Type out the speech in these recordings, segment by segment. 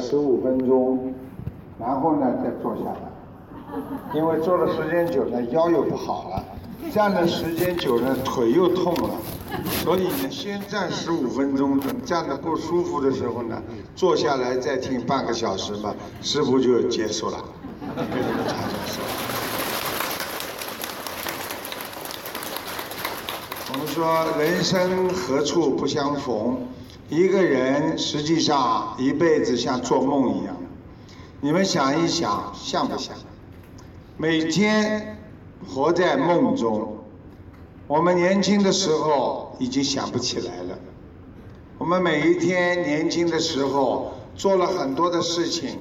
十五分钟，然后呢再坐下来，因为坐的时间久了腰又不好了，站的时间久了腿又痛了，所以呢先站十五分钟，等站的不舒服的时候呢，坐下来再听半个小时嘛，师傅就结束了，我们说人生何处不相逢，一个人实际上一辈子像做梦一样。你们想一想，像不像？每天活在梦中。我们年轻的时候已经想不起来了。我们每一天年轻的时候做了很多的事情，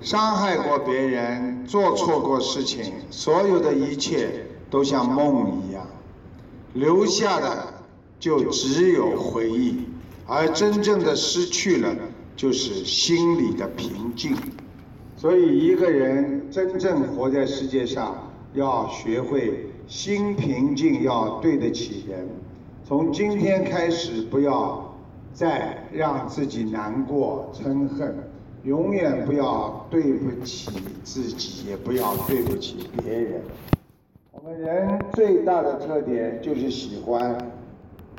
伤害过别人，做错过事情，所有的一切都像梦一样。留下的就只有回忆，而真正的失去了，就是心里的平静。所以，一个人真正活在世界上，要学会心平静，要对得起人。从今天开始，不要再让自己难过、嗔恨，永远不要对不起自己，也不要对不起别人。我们人最大的特点就是喜欢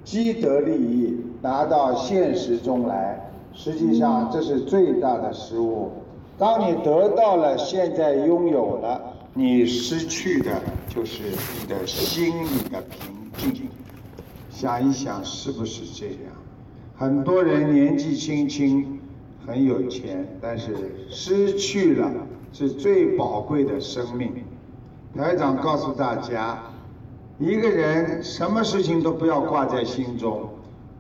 积德利益，拿到现实中来。实际上，这是最大的失误。当你得到了，现在拥有了，你失去的就是你的心里的平静。想一想，是不是这样？很多人年纪轻轻很有钱，但是失去了是最宝贵的生命。台长告诉大家，一个人什么事情都不要挂在心中，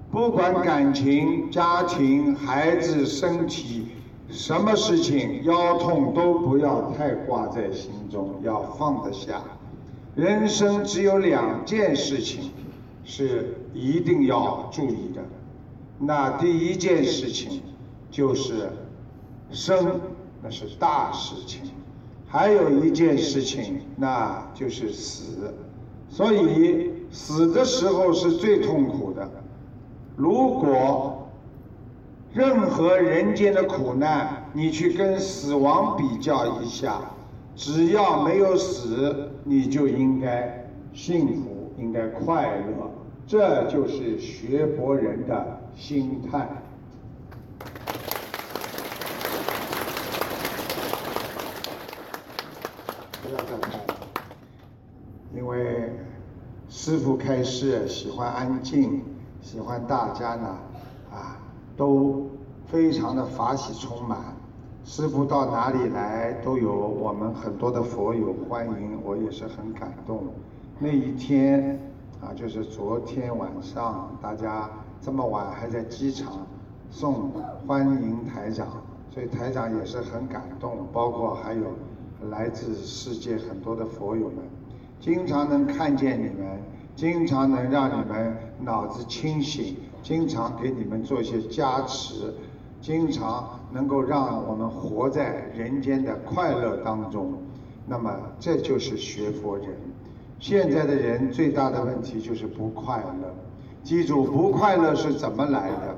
不管感情、家庭、孩子、身体，什么事情腰痛都不要太挂在心中，要放得下。人生只有两件事情是一定要注意的，那第一件事情就是生，那是大事情。还有一件事情，那就是死，所以死的时候是最痛苦的。如果任何人间的苦难，你去跟死亡比较一下，只要没有死，你就应该幸福，应该快乐，这就是学佛人的心态。不要再拍了，因为师傅开示喜欢安静，喜欢大家呢啊都非常的法喜充满。师傅到哪里来都有我们很多的佛友欢迎，我也是很感动。那一天啊，就是昨天晚上，大家这么晚还在机场送欢迎台长，所以台长也是很感动，包括还有。来自世界很多的佛友们，经常能看见你们，经常能让你们脑子清醒，经常给你们做一些加持，经常能够让我们活在人间的快乐当中。那么这就是学佛人。现在的人最大的问题就是不快乐。记住，不快乐是怎么来的？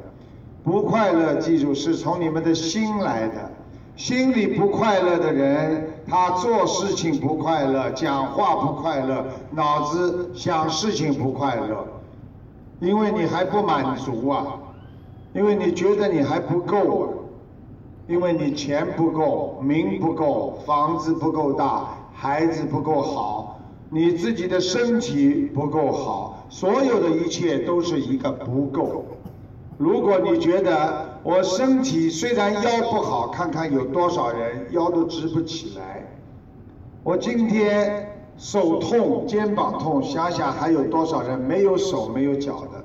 不快乐，记住是从你们的心来的。心里不快乐的人，他做事情不快乐，讲话不快乐，脑子想事情不快乐，因为你还不满足啊，因为你觉得你还不够啊，因为你钱不够，名不够，房子不够大，孩子不够好，你自己的身体不够好，所有的一切都是一个不够。如果你觉得，我身体虽然腰不好，看看有多少人腰都直不起来。我今天手痛、肩膀痛，想想还有多少人没有手、没有脚的。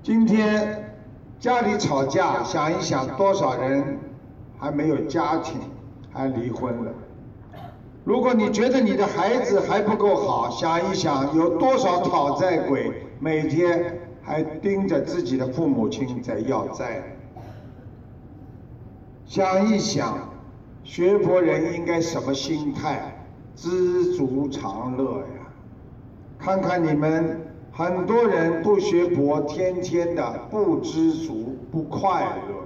今天家里吵架，想一想多少人还没有家庭，还离婚了。如果你觉得你的孩子还不够好，想一想有多少讨债鬼每天。还盯着自己的父母亲在要债，想一想，学佛人应该什么心态？知足常乐呀！看看你们很多人不学佛，天天的不知足、不快乐。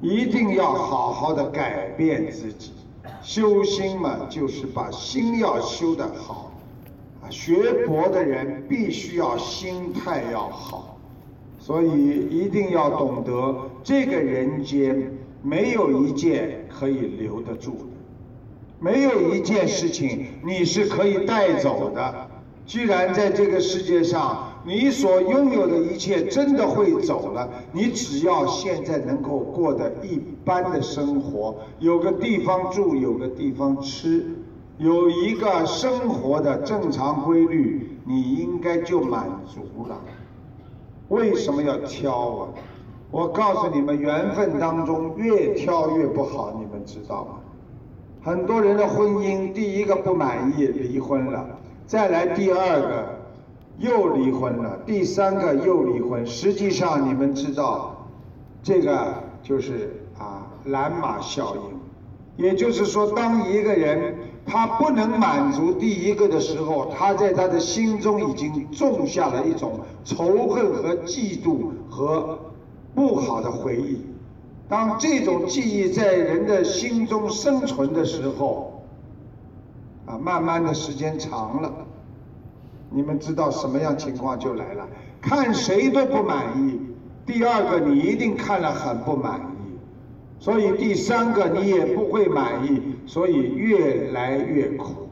一定要好好的改变自己，修心嘛，就是把心要修得好。学佛的人必须要心态要好，所以一定要懂得，这个人间没有一件可以留得住的，没有一件事情你是可以带走的。既然在这个世界上。你所拥有的一切真的会走了。你只要现在能够过得一般的生活，有个地方住，有个地方吃，有一个生活的正常规律，你应该就满足了。为什么要挑啊？我告诉你们，缘分当中越挑越不好，你们知道吗？很多人的婚姻，第一个不满意离婚了，再来第二个。又离婚了，第三个又离婚。实际上，你们知道，这个就是啊蓝马效应。也就是说，当一个人他不能满足第一个的时候，他在他的心中已经种下了一种仇恨和嫉妒和不好的回忆。当这种记忆在人的心中生存的时候，啊，慢慢的时间长了。你们知道什么样情况就来了，看谁都不满意。第二个你一定看了很不满，所以第三个你也不会满意，所以越来越苦。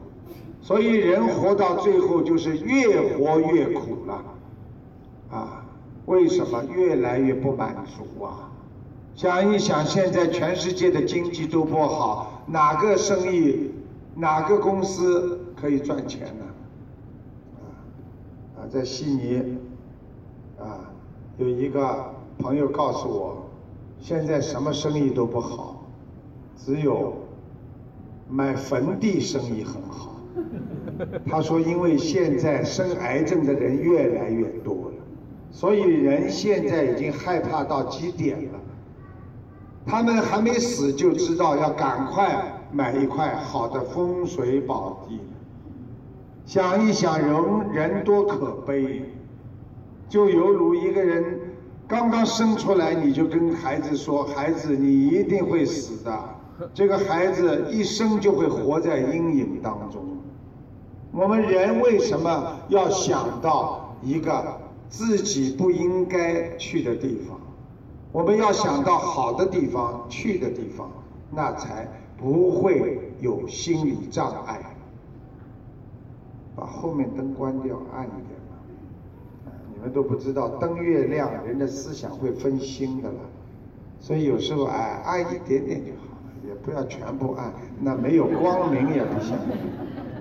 所以人活到最后就是越活越苦了，啊，为什么越来越不满足啊？想一想，现在全世界的经济都不好，哪个生意、哪个公司可以赚钱呢？啊在悉尼，啊，有一个朋友告诉我，现在什么生意都不好，只有买坟地生意很好。他说，因为现在生癌症的人越来越多了，所以人现在已经害怕到极点了。他们还没死就知道要赶快买一块好的风水宝地。想一想，人人多可悲，就犹如一个人刚刚生出来，你就跟孩子说：“孩子，你一定会死的。”这个孩子一生就会活在阴影当中。我们人为什么要想到一个自己不应该去的地方？我们要想到好的地方，去的地方，那才不会有心理障碍。把后面灯关掉，暗一点。你们都不知道，灯越亮，人的思想会分心的了。所以有时候哎，暗一点点就好了，也不要全部暗，那没有光明也不行。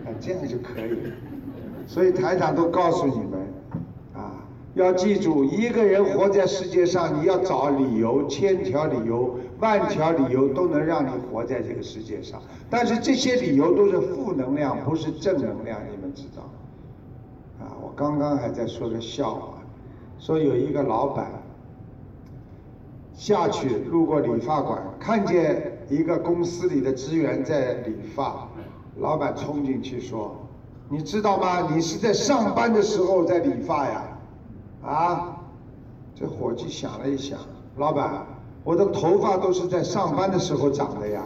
哎，这样就可以了。所以台长都告诉你们，啊，要记住，一个人活在世界上，你要找理由，千条理由。万条理由都能让你活在这个世界上，但是这些理由都是负能量，不是正能量，你们知道？刚刚还在说个笑话，说有一个老板下去路过理发馆，看见一个公司里的职员在理发，老板冲进去说：“你知道吗？你是在上班的时候在理发呀？”啊，这伙计想了一想，老板。我的头发都是在上班的时候长的呀。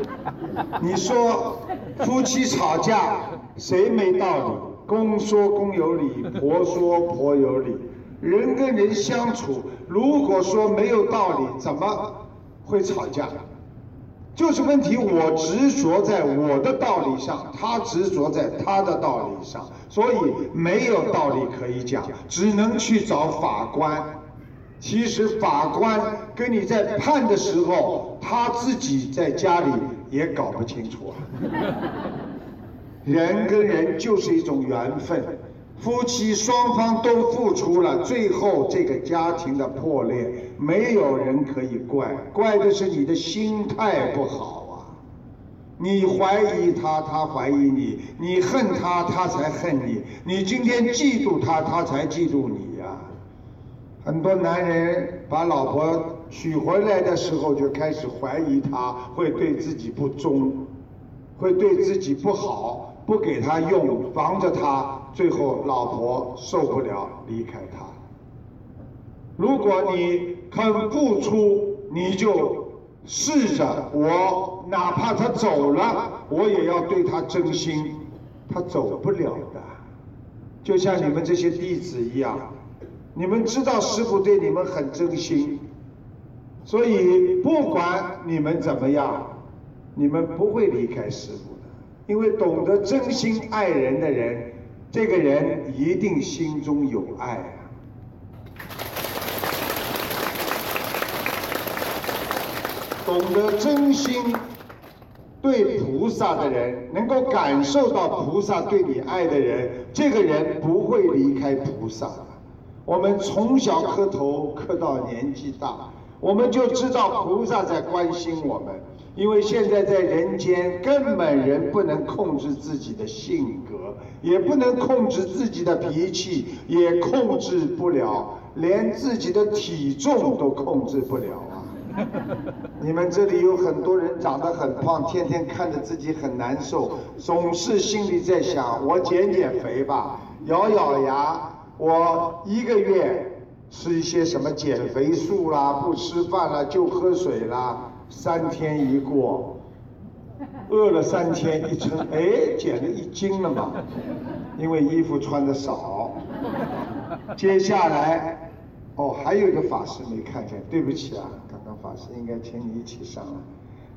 你说夫妻吵架谁没道理？公说公有理，婆说婆有理。人跟人相处，如果说没有道理，怎么会吵架？就是问题，我执着在我的道理上，他执着在他的道理上，所以没有道理可以讲，只能去找法官。其实法官跟你在判的时候，他自己在家里也搞不清楚啊。人跟人就是一种缘分，夫妻双方都付出了，最后这个家庭的破裂，没有人可以怪，怪的是你的心态不好啊。你怀疑他，他怀疑你；你恨他，他才恨你；你今天嫉妒他，他才嫉妒你呀。很多男人把老婆娶回来的时候就开始怀疑她会对自己不忠，会对自己不好，不给他用，防着他，最后老婆受不了离开他。如果你肯付出，你就试着我，哪怕他走了，我也要对他真心。他走不了的，就像你们这些弟子一样，你们知道师傅对你们很真心，所以不管你们怎么样，你们不会离开师傅，因为懂得真心爱人的人，这个人一定心中有爱啊。懂得真心对菩萨的人，能够感受到菩萨对你爱的人，这个人不会离开菩萨。我们从小磕头磕到年纪大，我们就知道菩萨在关心我们。因为现在在人间，根本人不能控制自己的性格，也不能控制自己的脾气，也控制不了，连自己的体重都控制不了啊。你们这里有很多人长得很胖，天天看着自己很难受，总是心里在想：我减减肥吧，咬咬牙，我一个月吃一些什么减肥素啦，不吃饭啦，就喝水啦。三天一过，饿了三天一称，哎，减了一斤了嘛，因为衣服穿的少。接下来，哦，还有一个法师没看见，对不起啊。刚刚法师应该请你一起上来，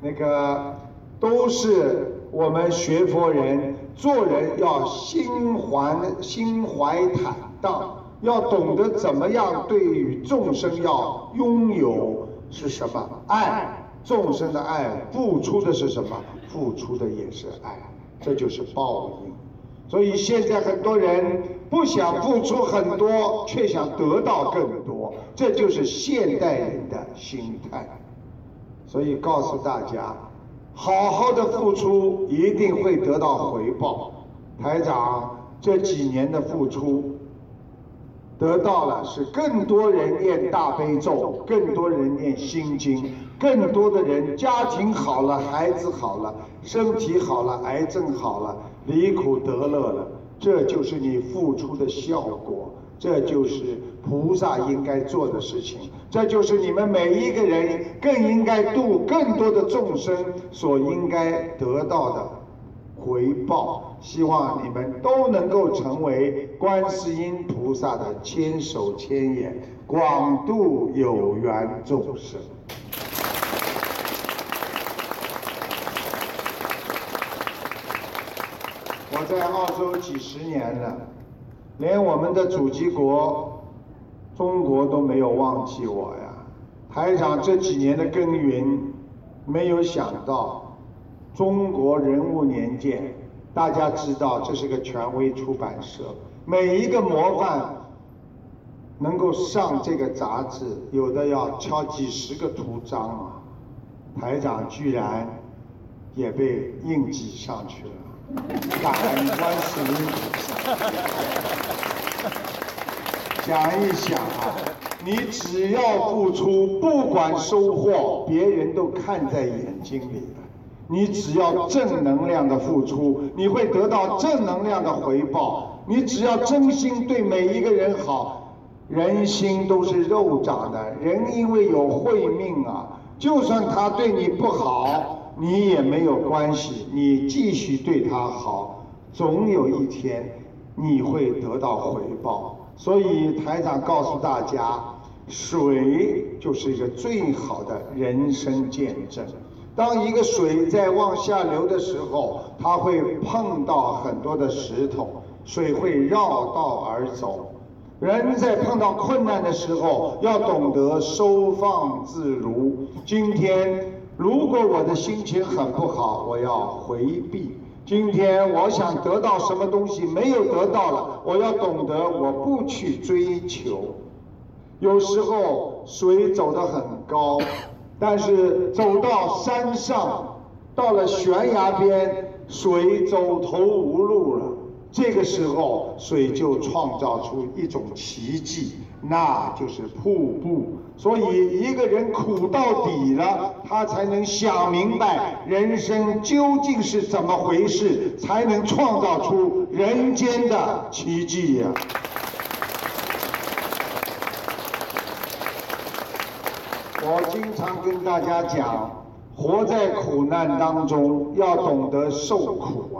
那个都是我们学佛人做人要心怀心怀坦荡，要懂得怎么样对于众生要拥有是什么爱，众生的爱付出的是什么？付出的也是爱，这就是报应。所以现在很多人不想付出很多，却想得到更多，这就是现代人的心态。所以告诉大家，好好的付出一定会得到回报。台长这几年的付出，得到了是更多人念大悲咒，更多人念心经，更多的人家庭好了，孩子好了，身体好了，癌症好了。离苦得乐了，这就是你付出的效果，这就是菩萨应该做的事情，这就是你们每一个人更应该度更多的众生所应该得到的回报。希望你们都能够成为观世音菩萨的千手千眼，广度有缘众生。我在澳洲几十年了，连我们的祖籍国中国都没有忘记我呀。台长这几年的耕耘，没有想到中国人物年鉴，大家知道这是个权威出版社，每一个模范能够上这个杂志，有的要敲几十个图章啊。台长居然也被印记上去了。感恩观世音菩萨。想一想啊，你只要付出，不管收获，别人都看在眼睛里的。你只要正能量的付出，你会得到正能量的回报。你只要真心对每一个人好，人心都是肉长的，人因为有慧命啊，就算他对你不好。你也没有关系，你继续对他好，总有一天你会得到回报。所以台长告诉大家，水就是一个最好的人生见证。当一个水在往下流的时候，它会碰到很多的石头，水会绕道而走。人在碰到困难的时候，要懂得收放自如。今天。如果我的心情很不好，我要回避。今天我想得到什么东西没有得到了，我要懂得我不去追求。有时候水走得很高，但是走到山上，到了悬崖边，水走投无路了。这个时候水就创造出一种奇迹，那就是瀑布。所以一个人苦到底了，他才能想明白人生究竟是怎么回事，才能创造出人间的奇迹呀。我经常跟大家讲，活在苦难当中，要懂得受苦啊。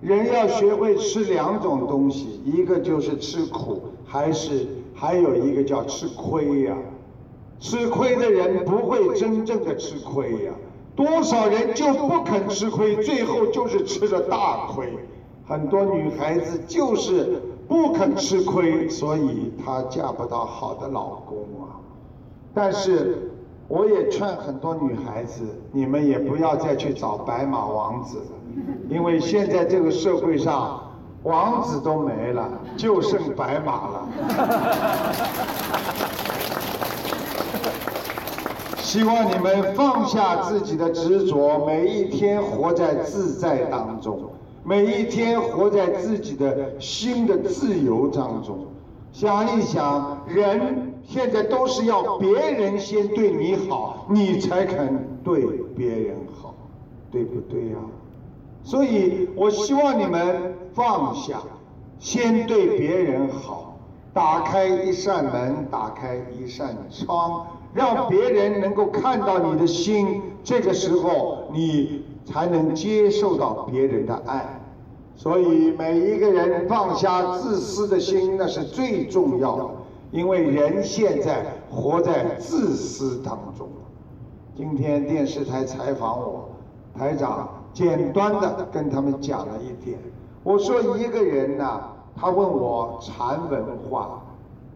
人要学会吃两种东西，一个就是吃苦，还是还有一个叫吃亏呀。吃亏的人不会真正的吃亏呀，多少人就不肯吃亏，最后就是吃了大亏。很多女孩子就是不肯吃亏，所以她嫁不到好的老公啊。但是我也劝很多女孩子，你们也不要再去找白马王子了，因为现在这个社会上王子都没了，就剩白马了。希望你们放下自己的执着，每一天活在自在当中，每一天活在自己的心的自由当中。想一想，人现在都是要别人先对你好，你才肯对别人好，对不对呀？所以我希望你们放下，先对别人好，打开一扇门，打开一扇窗。让别人能够看到你的心，这个时候你才能接受到别人的爱。所以每一个人放下自私的心，那是最重要的。因为人现在活在自私当中。今天电视台采访我，台长简单的跟他们讲了一点。我说一个人呐，他问我禅文化，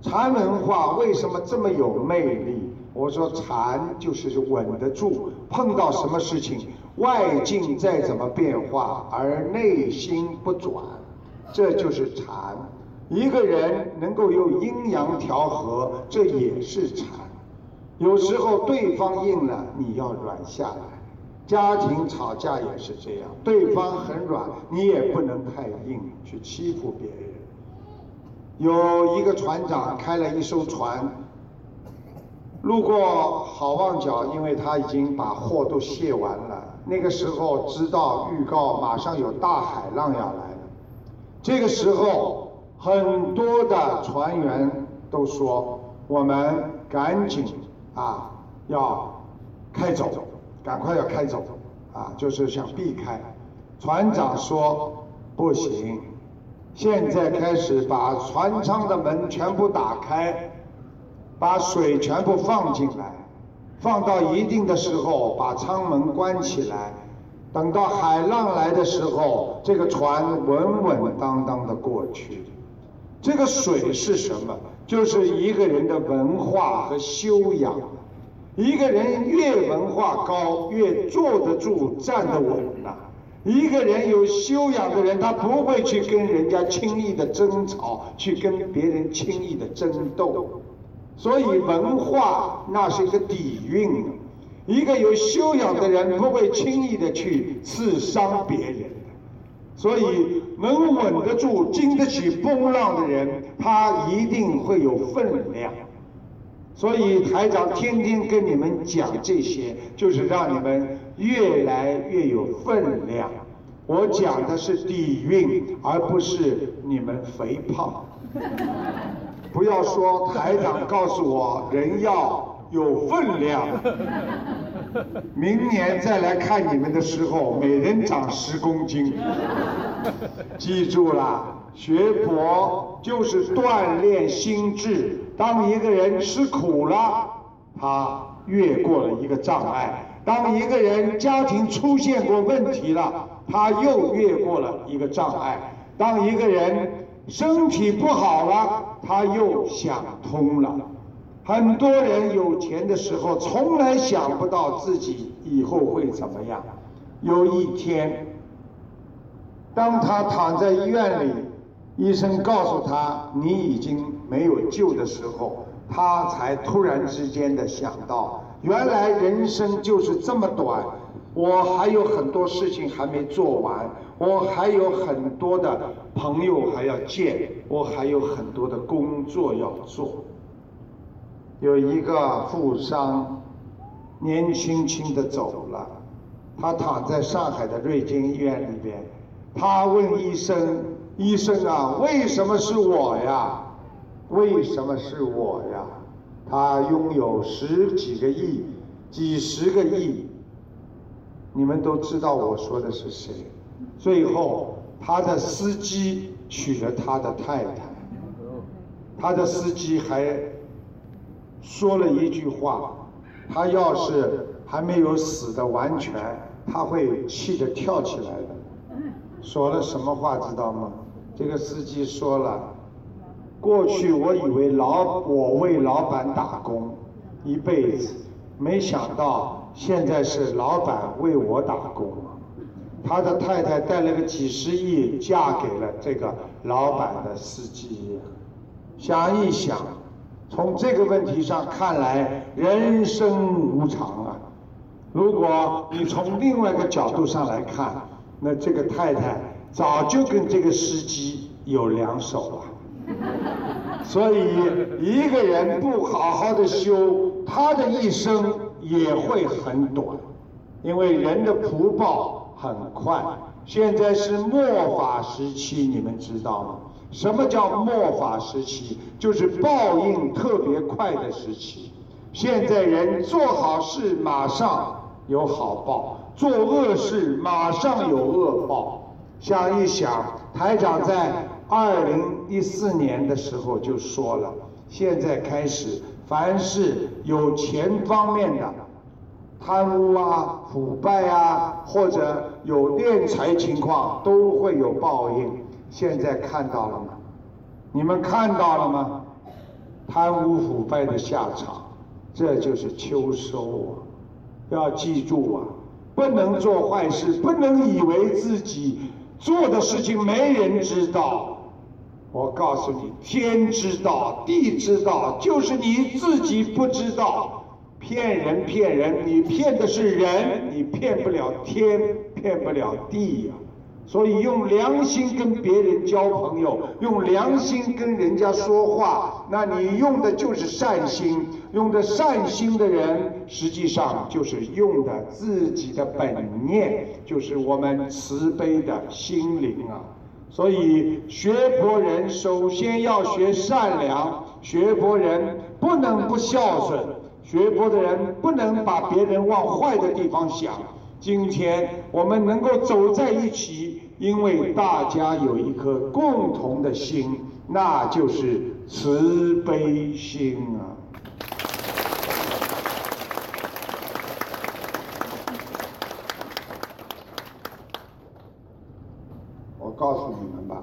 禅文化为什么这么有魅力？我说禅就是稳得住，碰到什么事情，外境再怎么变化，而内心不转，这就是禅。一个人能够用阴阳调和，这也是禅。有时候对方硬了，你要软下来。家庭吵架也是这样，对方很软，你也不能太硬去欺负别人。有一个船长开了一艘船。路过好望角，因为他已经把货都卸完了。那个时候知道预告，马上有大海浪要来了。这个时候，很多的船员都说：“我们赶紧啊，要开走，赶快要开走，啊，就是想避开。”船长说：“不行，现在开始把船舱的门全部打开。”把水全部放进来，放到一定的时候，把舱门关起来。等到海浪来的时候，这个船稳稳当当的过去。这个水是什么？就是一个人的文化和修养。一个人越文化高，越坐得住、站得稳呐。一个人有修养的人，他不会去跟人家轻易的争吵，去跟别人轻易的争斗。所以文化那是一个底蕴，一个有修养的人不会轻易的去刺伤别人。所以能稳得住、经得起风浪的人，他一定会有分量。所以台长天天跟你们讲这些，就是让你们越来越有分量。我讲的是底蕴，而不是你们肥胖。不要说台长告诉我人要有分量，明年再来看你们的时候，每人长十公斤。记住了，学佛就是锻炼心智。当一个人吃苦了，他越过了一个障碍；当一个人家庭出现过问题了，他又越过了一个障碍；当一个人。身体不好了，他又想通了。很多人有钱的时候，从来想不到自己以后会怎么样。有一天，当他躺在医院里，医生告诉他你已经没有救的时候，他才突然之间的想到，原来人生就是这么短，我还有很多事情还没做完，我还有很多的朋友还要见，我还有很多的工作要做。有一个富商，年轻轻的走了，他躺在上海的瑞金医院里边，他问医生：“医生啊，为什么是我呀？为什么是我呀？”他拥有十几个亿、几十个亿，你们都知道我说的是谁。最后，他的司机娶了他的太太，他的司机还。说了一句话，他要是还没有死的完全，他会气得跳起来的。说了什么话知道吗？这个司机说了，过去我以为老我为老板打工一辈子，没想到现在是老板为我打工。他的太太带了个几十亿嫁给了这个老板的司机，想一想。从这个问题上看来，人生无常啊。如果你从另外一个角度上来看，那这个太太早就跟这个司机有两手了。所以，一个人不好好的修，他的一生也会很短，因为人的福报很快。现在是末法时期，你们知道吗？什么叫末法时期？就是报应特别快的时期。现在人做好事马上有好报，做恶事马上有恶报。想一想，台长在二零一四年的时候就说了，现在开始，凡是有钱方面的贪污啊、腐败啊，或者有敛财情况，都会有报应。现在看到了吗？你们看到了吗？贪污腐败的下场，这就是秋收啊！要记住啊，不能做坏事，不能以为自己做的事情没人知道。我告诉你，天知道，地知道，就是你自己不知道。骗人骗人，你骗的是人，你骗不了天，骗不了地呀。所以用良心跟别人交朋友，用良心跟人家说话，那你用的就是善心。用的善心的人，实际上就是用的自己的本念，就是我们慈悲的心灵啊。所以学佛人首先要学善良，学佛人不能不孝顺，学佛的人不能把别人往坏的地方想。今天我们能够走在一起，因为大家有一颗共同的心，那就是慈悲心啊！我告诉你们吧，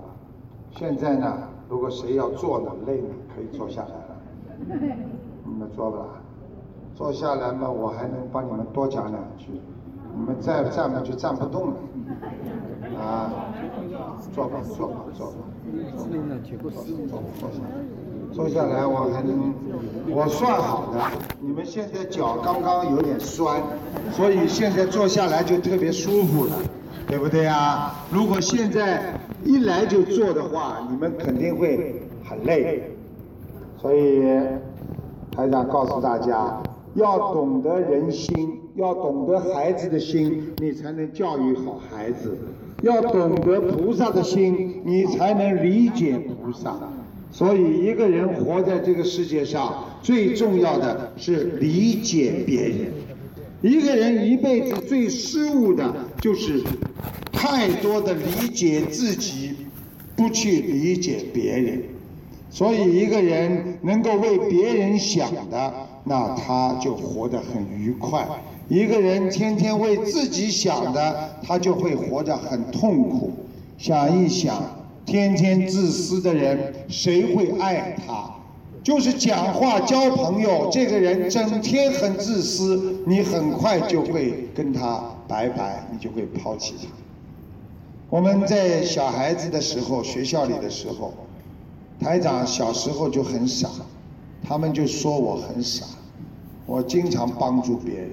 现在呢，如果谁要坐呢，累了可以坐下来了。你们坐吧，坐下来嘛，我还能帮你们多讲两句。你们再站嘛就站不动了，啊，坐吧坐吧坐吧，坐坐，坐下来我还能，我算好的，你们现在脚刚刚有点酸，所以现在坐下来就特别舒服了，对不对啊？如果现在一来就坐的话，你们肯定会很累，所以台长告诉大家。要懂得人心，要懂得孩子的心，你才能教育好孩子；要懂得菩萨的心，你才能理解菩萨。所以，一个人活在这个世界上，最重要的是理解别人。一个人一辈子最失误的就是太多的理解自己，不去理解别人。所以，一个人能够为别人想的。那他就活得很愉快。一个人天天为自己想的，他就会活得很痛苦。想一想，天天自私的人，谁会爱他？就是讲话交朋友，这个人整天很自私，你很快就会跟他拜拜，你就会抛弃他。我们在小孩子的时候，学校里的时候，台长小时候就很傻，他们就说我很傻。我经常帮助别人，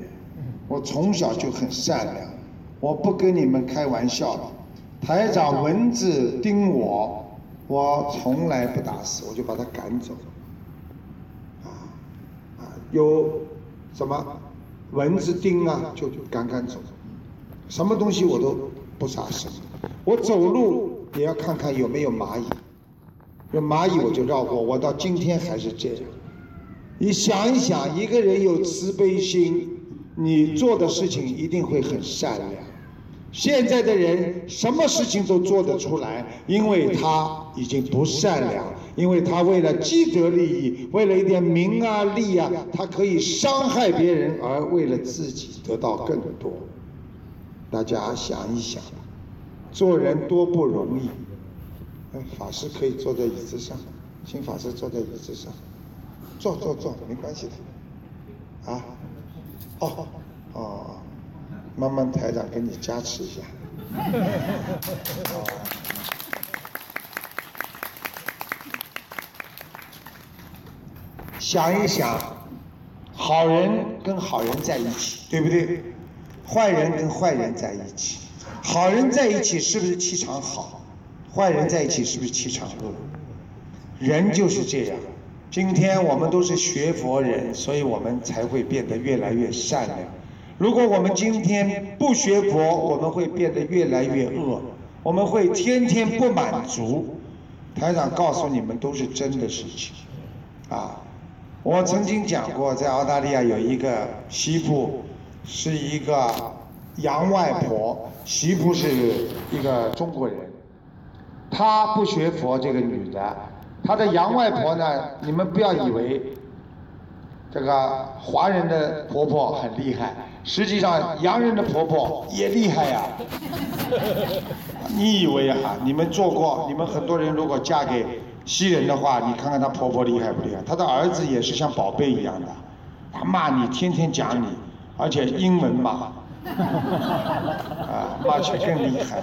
我从小就很善良，我不跟你们开玩笑。台长蚊子叮我，我从来不打死，我就把它赶走。啊啊，有什么蚊子叮啊，就赶赶走。什么东西我都不杀生。我走路也要看看有没有蚂蚁，有蚂蚁我就绕过。我到今天还是这样。你想一想，一个人有慈悲心，你做的事情一定会很善良。现在的人什么事情都做得出来，因为他已经不善良，因为他为了既得利益，为了一点名啊利啊，他可以伤害别人，而为了自己得到更多。大家想一想，做人多不容易。哎，法师可以坐在椅子上，请法师坐在椅子上。坐坐坐，没关系的，啊，哦哦，慢慢台长给你加持一下。想一想，好人跟好人在一起，对不对？坏人跟坏人在一起，好人在一起是不是气场好？坏人在一起是不是气场恶？人就是这样。今天我们都是学佛人，所以我们才会变得越来越善良。如果我们今天不学佛，我们会变得越来越恶，我们会天天不满足。台长告诉你们，都是真的事情。啊，我曾经讲过，在澳大利亚有一个媳妇，是一个洋外婆，媳妇是一个中国人，她不学佛，这个女的。他的洋外婆呢？你们不要以为这个华人的婆婆很厉害，实际上洋人的婆婆也厉害呀。你以为啊？你们做过？你们很多人如果嫁给西人的话，你看看她婆婆厉害不厉害？她的儿子也是像宝贝一样的，他骂你，天天讲你，而且英文骂，啊，骂起来更厉害。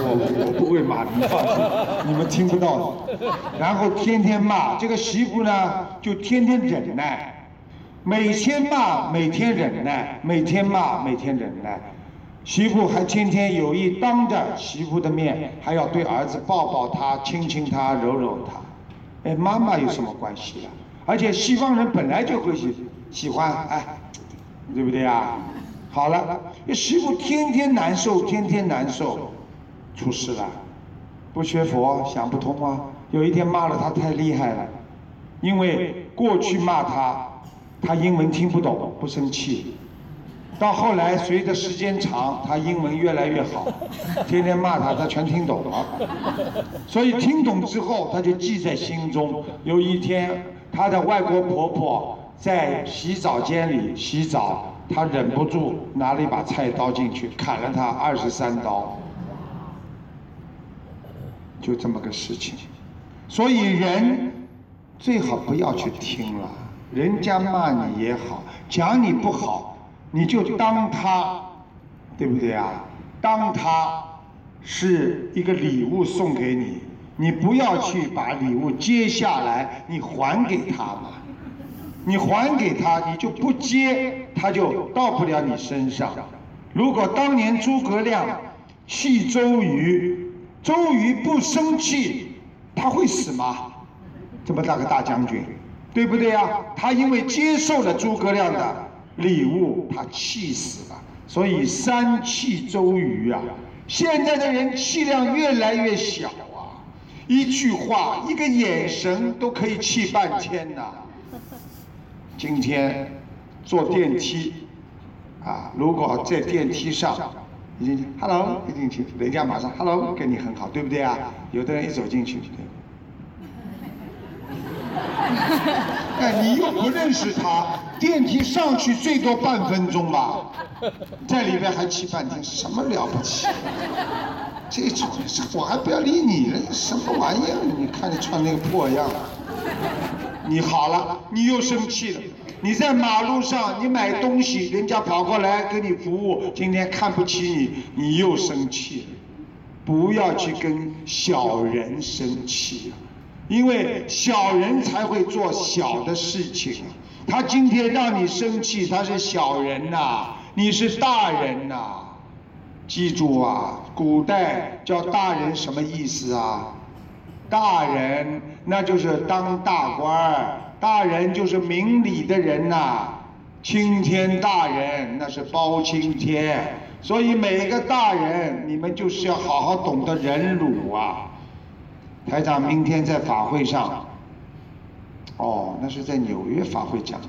我我不会骂你放心，你们听不到的。然后天天骂这个媳妇呢，就天天忍耐，每天骂，每天忍耐，每天骂，每天忍耐。媳妇还天天有意当着媳妇的面，还要对儿子抱抱他，亲亲他，揉揉他。哎，妈妈有什么关系啊？而且西方人本来就会喜喜欢，哎，对不对啊？好了，媳妇天天难受，天天难受。出事了，不学佛想不通啊！有一天骂了他太厉害了，因为过去骂他，他英文听不懂，不生气。到后来随着时间长，他英文越来越好，天天骂他，他全听懂了。所以听懂之后，他就记在心中。有一天，他的外国婆婆在洗澡间里洗澡，他忍不住拿了一把菜刀进去砍了他二十三刀。就这么个事情，所以人最好不要去听了。人家骂你也好，讲你不好，你就当他，对不对啊？当他是一个礼物送给你，你不要去把礼物接下来，你还给他嘛。你还给他，你就不接，他就到不了你身上。如果当年诸葛亮弃周瑜。周瑜不生气，他会死吗？这么大个大将军，对不对呀？他因为接受了诸葛亮的礼物，他气死了。所以三气周瑜啊！现在的人气量越来越小啊，一句话、一个眼神都可以气半天呐。今天坐电梯啊，如果在电梯上。一进去，Hello，一进去，人家马上 Hello，跟你很好，对不对啊？有的人一走进去，对。哎，你又不认识他，电梯上去最多半分钟吧，在里面还气半天，什么了不起？这种，我还不要理你了，什么玩意儿？你看你穿那个破样，你好了，你又生气了。你在马路上，你买东西，人家跑过来给你服务，今天看不起你，你又生气了。不要去跟小人生气，因为小人才会做小的事情，他今天让你生气，他是小人呐，你是大人呐。记住啊，古代叫大人什么意思啊？大人那就是当大官儿，大人就是明理的人呐。青天大人那是包青天，所以每个大人你们就是要好好懂得忍辱啊。台长明天在法会上，哦，那是在纽约法会讲的，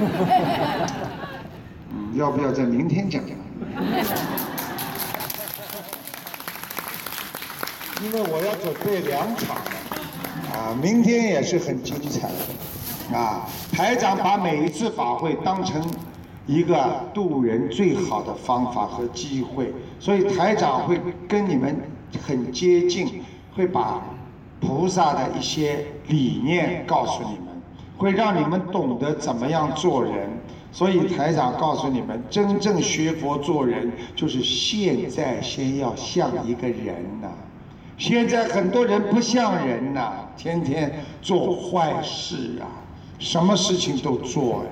嗯，要不要在明天讲讲？因为我要准备两场，啊，明天也是很精彩，啊，台长把每一次法会当成一个渡人最好的方法和机会，所以台长会跟你们很接近。会把菩萨的一些理念告诉你们，会让你们懂得怎么样做人。所以台长告诉你们，真正学佛做人，就是现在先要像一个人呐。现在很多人不像人呐，天天做坏事啊，什么事情都做呀。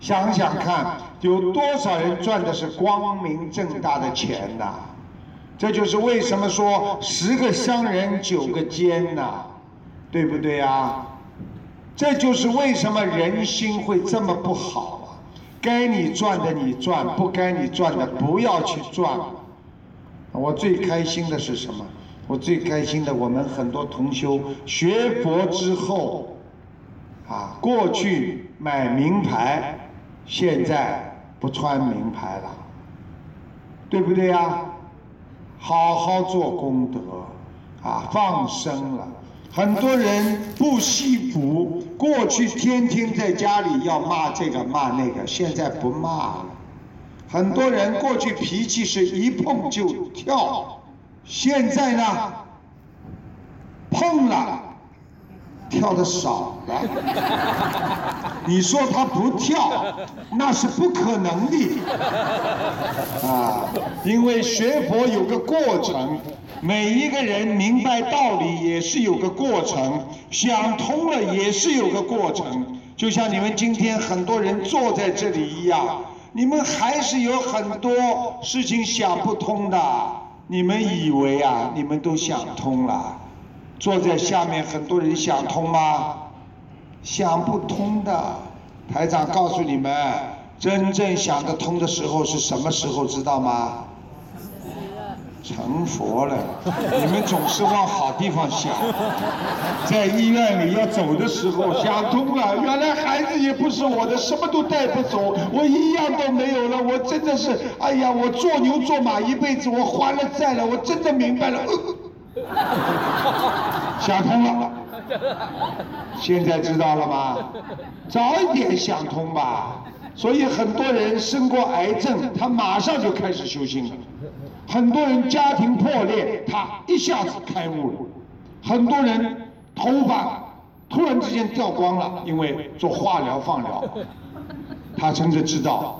想想看，有多少人赚的是光明正大的钱呐？这就是为什么说十个商人九个奸呐，对不对啊？这就是为什么人心会这么不好啊！该你赚的你赚，不该你赚的不要去赚。我最开心的是什么？我最开心的，我们很多同修学佛之后，啊，过去买名牌，现在不穿名牌了，对不对呀？好好做功德，啊，放生了。很多人不惜福，过去天天在家里要骂这个骂那个，现在不骂了。很多人过去脾气是一碰就跳，现在呢，碰了。跳的少了，你说他不跳，那是不可能的啊！因为学佛有个过程，每一个人明白道理也是有个过程，想通了也是有个过程。就像你们今天很多人坐在这里一样，你们还是有很多事情想不通的。你们以为啊，你们都想通了。坐在下面，很多人想通吗？想不通的。台长告诉你们，真正想得通的时候是什么时候？知道吗？成佛了。你们总是往好地方想。在医院里要走的时候想通了，原来孩子也不是我的，什么都带不走，我一样都没有了。我真的是，哎呀，我做牛做马一辈子，我还了债了，我真的明白了。想通了，现在知道了吗？早一点想通吧。所以很多人生过癌症，他马上就开始修心了；很多人家庭破裂，他一下子开悟了；很多人头发突然之间掉光了，因为做化疗放疗，他真的知道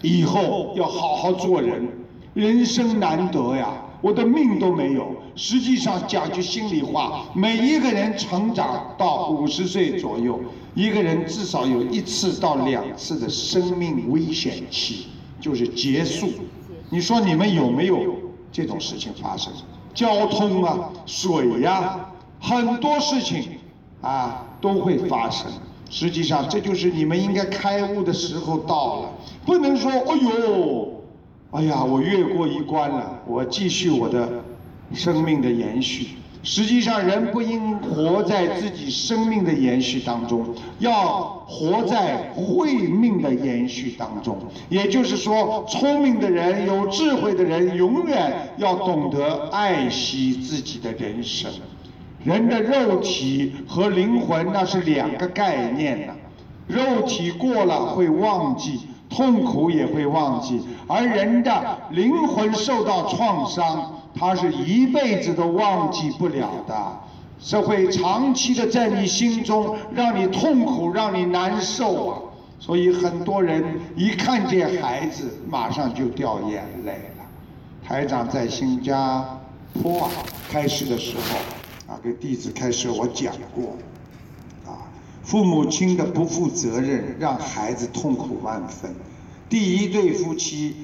以后要好好做人，人生难得呀。我的命都没有。实际上讲句心里话，每一个人成长到五十岁左右，一个人至少有一次到两次的生命危险期，就是结束。你说你们有没有这种事情发生？交通啊，水呀，很多事情啊都会发生。实际上，这就是你们应该开悟的时候到了。不能说，哎呦。哎呀，我越过一关了，我继续我的生命的延续。实际上，人不应活在自己生命的延续当中，要活在慧命的延续当中。也就是说，聪明的人、有智慧的人，永远要懂得爱惜自己的人生。人的肉体和灵魂那是两个概念呐，肉体过了会忘记。痛苦也会忘记，而人的灵魂受到创伤，他是一辈子都忘记不了的，是会长期的在你心中让你痛苦，让你难受啊。所以很多人一看见孩子，马上就掉眼泪了。台长在新加坡开始的时候，啊给弟子开始我讲过，啊父母亲的不负责任让孩子痛苦万分。第一对夫妻，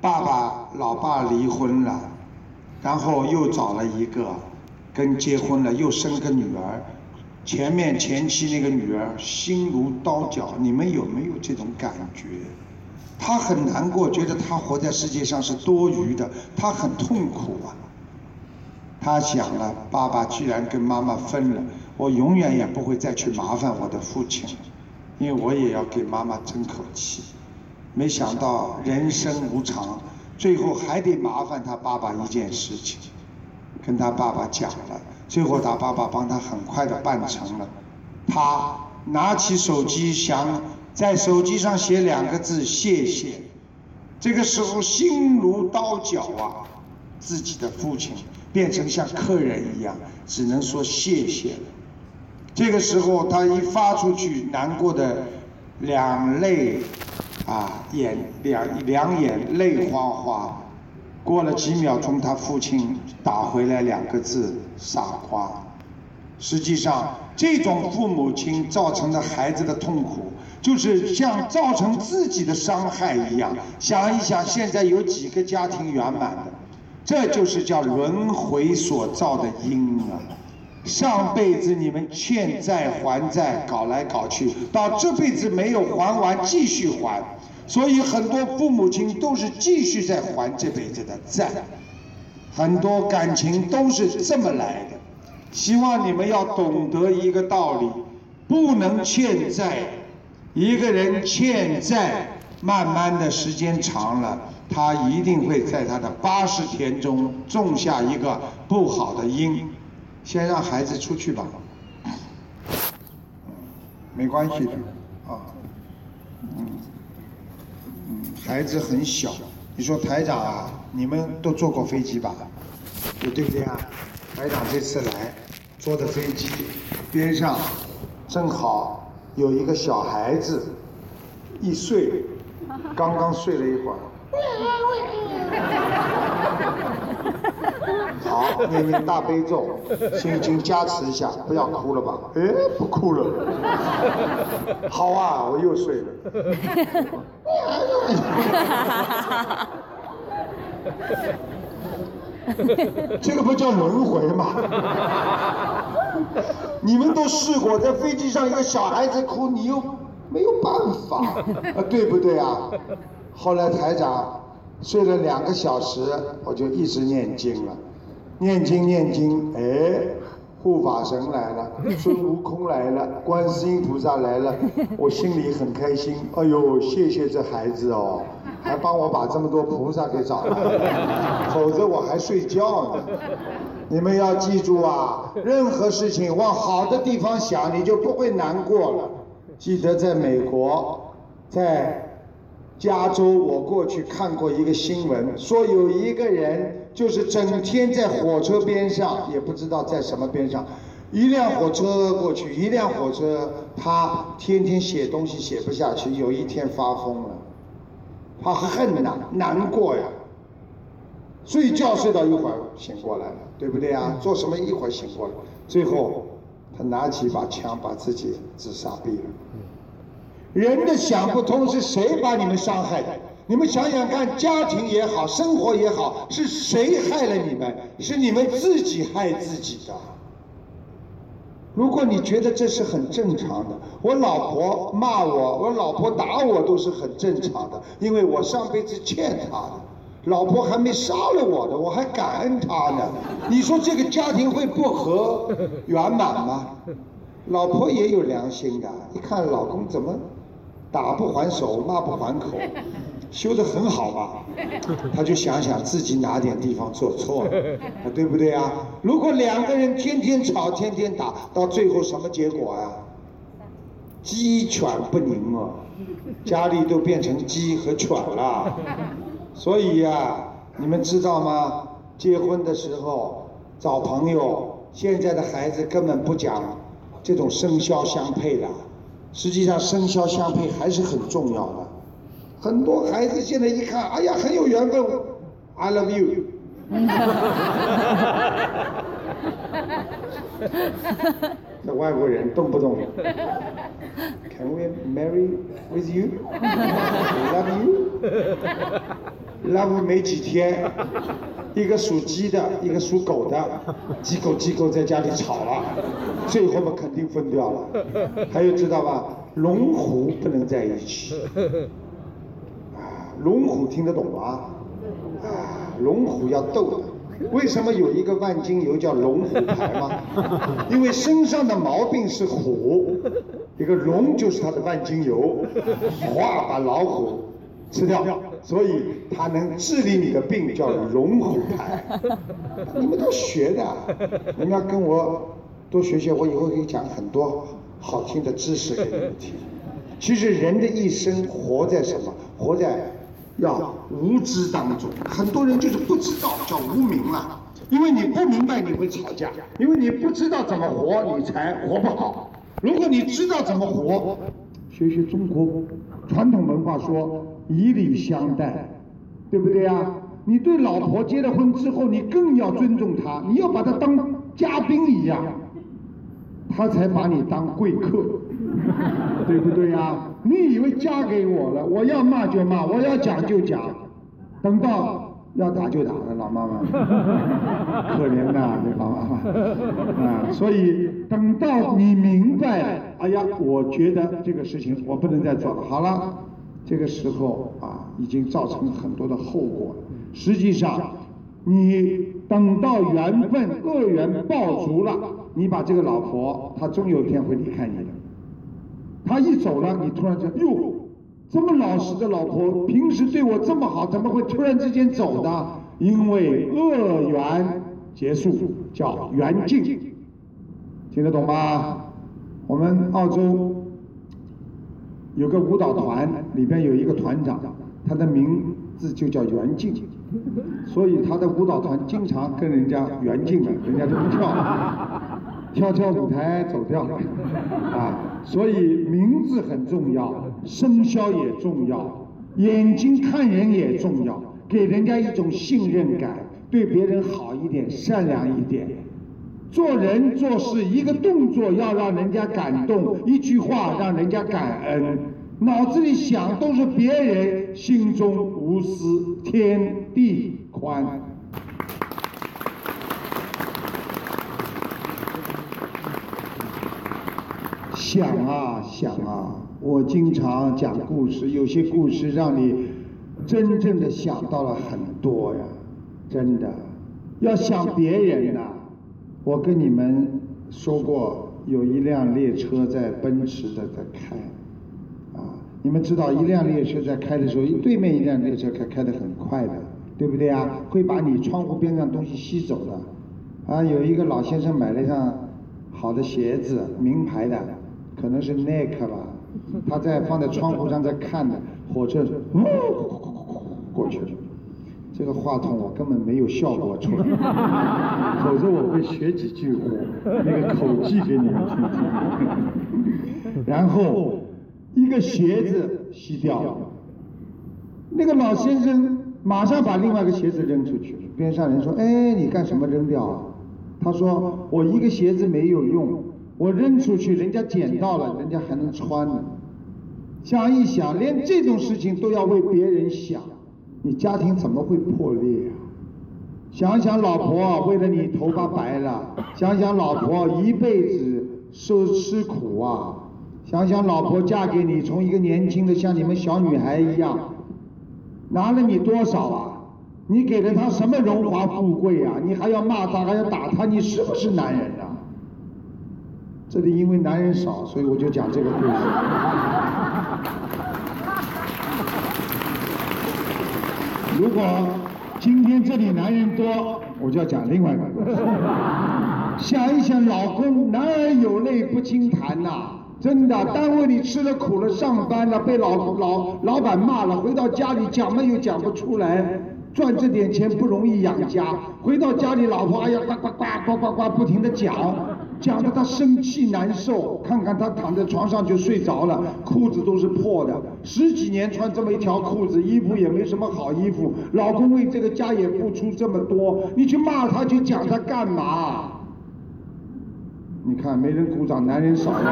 爸爸老爸离婚了，然后又找了一个，跟结婚了，又生个女儿。前面前妻那个女儿心如刀绞，你们有没有这种感觉？她很难过，觉得她活在世界上是多余的，她很痛苦啊。她想了，爸爸居然跟妈妈分了，我永远也不会再去麻烦我的父亲，因为我也要给妈妈争口气。没想到人生无常，最后还得麻烦他爸爸一件事情，跟他爸爸讲了。最后，他爸爸帮他很快的办成了。他拿起手机，想在手机上写两个字“谢谢”。这个时候，心如刀绞啊！自己的父亲变成像客人一样，只能说谢谢。这个时候，他一发出去，难过的两泪啊，眼两两眼泪哗哗。过了几秒钟，他父亲打回来两个字：“傻瓜。”实际上，这种父母亲造成的孩子的痛苦，就是像造成自己的伤害一样。想一想，现在有几个家庭圆满的？这就是叫轮回所造的因啊！上辈子你们欠债还债，搞来搞去，到这辈子没有还完，继续还。所以很多父母亲都是继续在还这辈子的债，很多感情都是这么来的。希望你们要懂得一个道理，不能欠债。一个人欠债，慢慢的时间长了，他一定会在他的八十天中种下一个不好的因。先让孩子出去吧，没关系的，啊，嗯嗯。孩子很小，你说台长啊，你们都坐过飞机吧？对不对啊？台长这次来坐的飞机，边上正好有一个小孩子，一睡，刚刚睡了一会儿。好，念念大悲咒，心经加持一下，不要哭了吧？哎，不哭了。好啊，我又睡了。这个不叫轮回吗？你们都试过，在飞机上一个小孩子哭，你又没有办法，啊，对不对啊？后来台长睡了两个小时，我就一直念经了。念经念经，哎，护法神来了，孙悟空来了，观世音菩萨来了，我心里很开心。哎呦，谢谢这孩子哦，还帮我把这么多菩萨给找来，否则我还睡觉呢。你们要记住啊，任何事情往好的地方想，你就不会难过了。记得在美国，在。加州，我过去看过一个新闻，说有一个人就是整天在火车边上，也不知道在什么边上，一辆火车过去，一辆火车，他天天写东西写不下去，有一天发疯了，他恨呐，难过呀，睡觉睡到一会儿醒过来了，对不对啊？做什么一会儿醒过来，最后他拿起一把枪把自己自杀毙了。人的想不通是谁把你们伤害的？你们想想看，家庭也好，生活也好，是谁害了你们？是你们自己害自己的。如果你觉得这是很正常的，我老婆骂我，我老婆打我都是很正常的，因为我上辈子欠她的，老婆还没杀了我的，我还感恩她呢。你说这个家庭会不和圆满吗？老婆也有良心的，一看老公怎么？打不还手，骂不还口，修得很好嘛。他就想想自己哪点地方做错了，对不对啊？如果两个人天天吵，天天打，到最后什么结果啊？鸡犬不宁啊，家里都变成鸡和犬了。所以呀，你们知道吗？结婚的时候找朋友，现在的孩子根本不讲这种生肖相配的。实际上，生肖相配还是很重要的。很多孩子现在一看，哎呀，很有缘分，I love you。这外国人动不动，Can we marry with you? Love you? Love 没几天，一个属鸡的，一个属狗的，鸡狗鸡狗在家里吵了，最后嘛肯定分掉了。还有知道吧？龙虎不能在一起。啊，龙虎听得懂吗？啊，龙虎要斗。为什么有一个万金油叫龙虎牌吗？因为身上的毛病是虎，一个龙就是它的万金油，哗把老虎吃掉，所以它能治理你的病，叫龙虎牌。你们都学的，你们要跟我多学学，我以后可以讲很多好听的知识给你们听。其实人的一生活在什么？活在。要无知当中，很多人就是不知道，叫无明了。因为你不明白，你会吵架；因为你不知道怎么活，你才活不好。如果你知道怎么活，学学中国传统文化，说以礼相待，对不对啊？你对老婆结了婚之后，你更要尊重她，你要把她当嘉宾一样，她才把你当贵客。对不对呀？你以为嫁给我了，我要骂就骂，我要讲就讲，等到要打就打了，老妈妈，可怜呐，这老妈妈啊！所以等到你明白，哎呀，我觉得这个事情我不能再做了。好了，这个时候啊，已经造成很多的后果。实际上，你等到缘分恶缘报足了，你把这个老婆，她终有一天会离开你的。她一走了，你突然间，哟，这么老实的老婆，平时对我这么好，怎么会突然之间走呢？因为恶缘结束，叫缘尽，听得懂吗？我们澳洲有个舞蹈团，里边有一个团长，他的名字就叫袁静，所以他的舞蹈团经常跟人家缘尽了，人家就不跳了。跳跳舞台走掉了，啊，所以名字很重要，生肖也重要，眼睛看人也重要，给人家一种信任感，对别人好一点，善良一点，做人做事一个动作要让人家感动，一句话让人家感恩，脑子里想都是别人，心中无私，天地宽。想啊想啊，我经常讲故事，有些故事让你真正的想到了很多呀，真的。要想别人呐，我跟你们说过，有一辆列车在奔驰的在开，啊，你们知道一辆列车在开的时候，对面一辆列车开开得很快的，对不对啊？会把你窗户边上东西吸走的。啊，有一个老先生买了一双好的鞋子，名牌的。可能是 Nike 吧，他在放在窗户上在看的，火车过去了，这个话筒我根本没有效果出来，否则我会学几句那个口技给你们听听。然后一个鞋子吸掉了，那个老先生马上把另外一个鞋子扔出去，边上人说：“哎，你干什么扔掉啊？”他说：“我一个鞋子没有用。”我扔出去，人家捡到了，人家还能穿呢。想一想，连这种事情都要为别人想，你家庭怎么会破裂啊？想想老婆为了你头发白了，想想老婆一辈子受吃苦啊，想想老婆嫁给你，从一个年轻的像你们小女孩一样，拿了你多少啊？你给了她什么荣华富贵啊？你还要骂她，还要打她，你是不是男人啊？这里因为男人少，所以我就讲这个故事。如果今天这里男人多，我就要讲另外一个故事。想一想，老公，男儿有泪不轻弹呐，真的，单位里吃了苦了，上班了被老老老板骂了，回到家里讲嘛又讲不出来，赚这点钱不容易养家，回到家里老婆哎呀呱呱呱呱呱呱不停的讲。讲的他生气难受，看看他躺在床上就睡着了，裤子都是破的，十几年穿这么一条裤子，衣服也没什么好衣服，老公为这个家也付出这么多，你去骂他去讲他干嘛？你看没人鼓掌，男人少呀。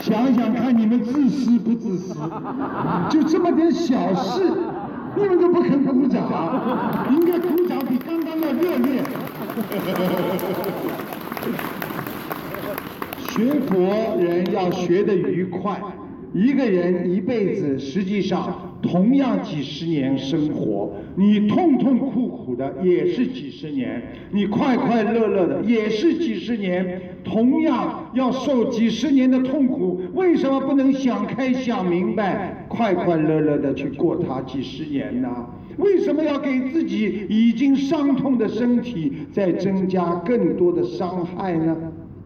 想想看，你们自私不自私？就这么点小事，你们都不肯鼓掌，应该鼓掌比刚刚要热烈。学佛人要学得愉快。一个人一辈子，实际上同样几十年生活，你痛痛苦苦的也是几十年，你快快乐乐的也是几十年，同样要受几十年的痛苦，为什么不能想开想明白，快快乐乐的去过它几十年呢？为什么要给自己已经伤痛的身体再增加更多的伤害呢？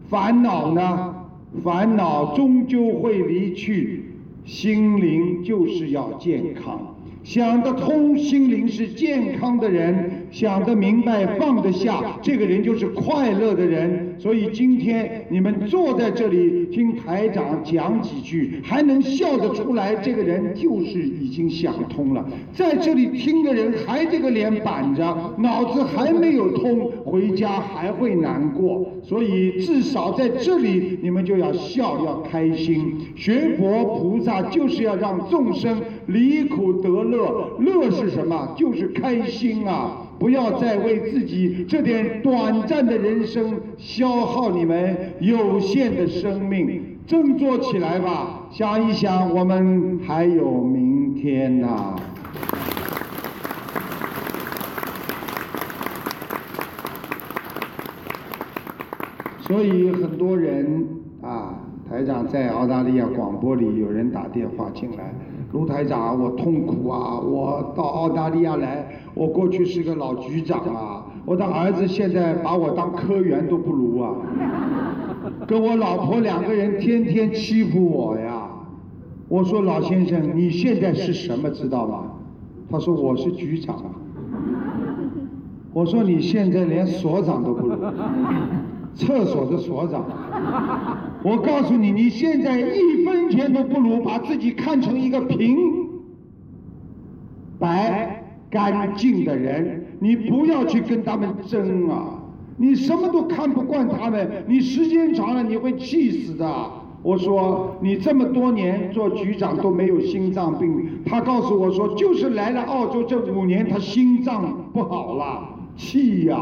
烦恼呢？烦恼终究会离去，心灵就是要健康。想得通，心灵是健康的人；想得明白，放得下，这个人就是快乐的人。所以今天你们坐在这里听台长讲几句，还能笑得出来，这个人就是已经想通了。在这里听的人还这个脸板着，脑子还没有通，回家还会难过。所以至少在这里，你们就要笑，要开心。学佛菩萨就是要让众生离苦得乐。乐是什么？就是开心啊！不要再为自己这点短暂的人生消耗你们有限的生命，振作起来吧！想一想，我们还有明天呐。所以很多人啊，台长在澳大利亚广播里有人打电话进来。卢台长，我痛苦啊！我到澳大利亚来，我过去是个老局长啊，我的儿子现在把我当科员都不如啊，跟我老婆两个人天天欺负我呀。我说老先生，你现在是什么知道吗？他说我是局长。我说你现在连所长都不如。厕所的所长，我告诉你，你现在一分钱都不如，把自己看成一个平白干净的人，你不要去跟他们争啊！你什么都看不惯他们，你时间长了你会气死的。我说你这么多年做局长都没有心脏病，他告诉我说就是来了澳洲这五年他心脏不好了，气呀！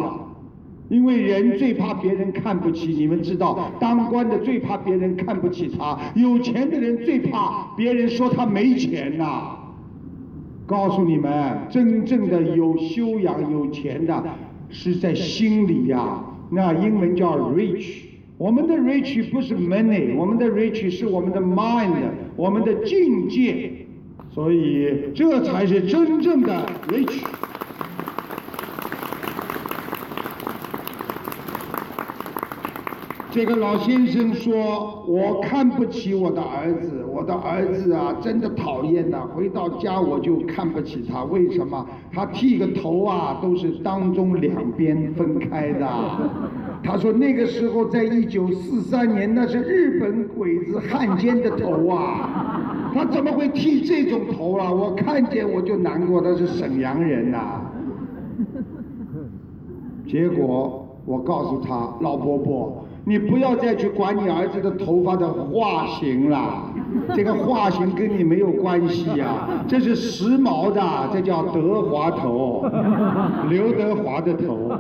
因为人最怕别人看不起，你们知道，当官的最怕别人看不起他，有钱的人最怕别人说他没钱呐。告诉你们，真正的有修养、有钱的，是在心里呀。那英文叫 rich，我们的 rich 不是 money，我们的 rich 是我们的 mind，我们的境界。所以，这才是真正的 rich。这个老先生说：“我看不起我的儿子，我的儿子啊，真的讨厌的。回到家我就看不起他，为什么？他剃个头啊，都是当中两边分开的。他说那个时候在一九四三年，那是日本鬼子汉奸的头啊，他怎么会剃这种头啊？我看见我就难过，他是沈阳人呐。结果我告诉他，老伯伯。”你不要再去管你儿子的头发的发型了，这个发型跟你没有关系呀，这是时髦的，这叫德华头，刘德华的头。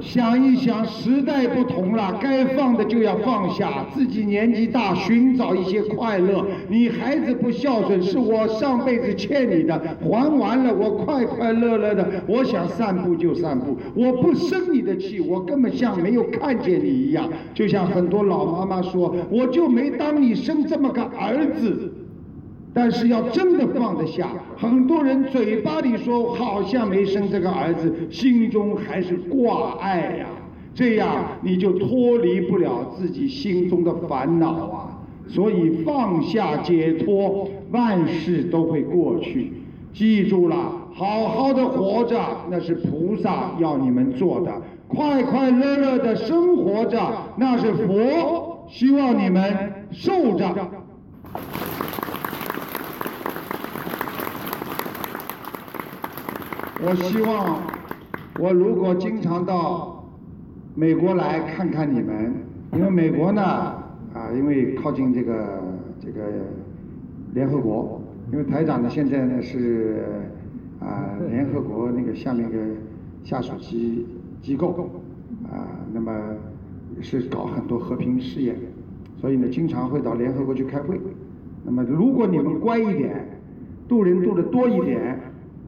想一想，时代不同了，该放的就要放下。自己年纪大，寻找一些快乐。你孩子不孝顺，是我上辈子欠你的，还完了，我快快乐乐的。我想散步就散步，我不生你的气，我根本像没有看见你一样。就像很多老妈妈说，我就没当你生这么个儿子。但是要真的放得下，很多人嘴巴里说好像没生这个儿子，心中还是挂碍呀。这样你就脱离不了自己心中的烦恼啊。所以放下解脱，万事都会过去。记住了，好好的活着，那是菩萨要你们做的；快快乐乐的生活着，那是佛希望你们受着。我希望我如果经常到美国来看看你们，因为美国呢啊，因为靠近这个这个联合国，因为台长呢现在呢是啊联合国那个下面一个下属机机构啊，那么是搞很多和平事业，所以呢经常会到联合国去开会。那么如果你们乖一点，渡人渡的多一点，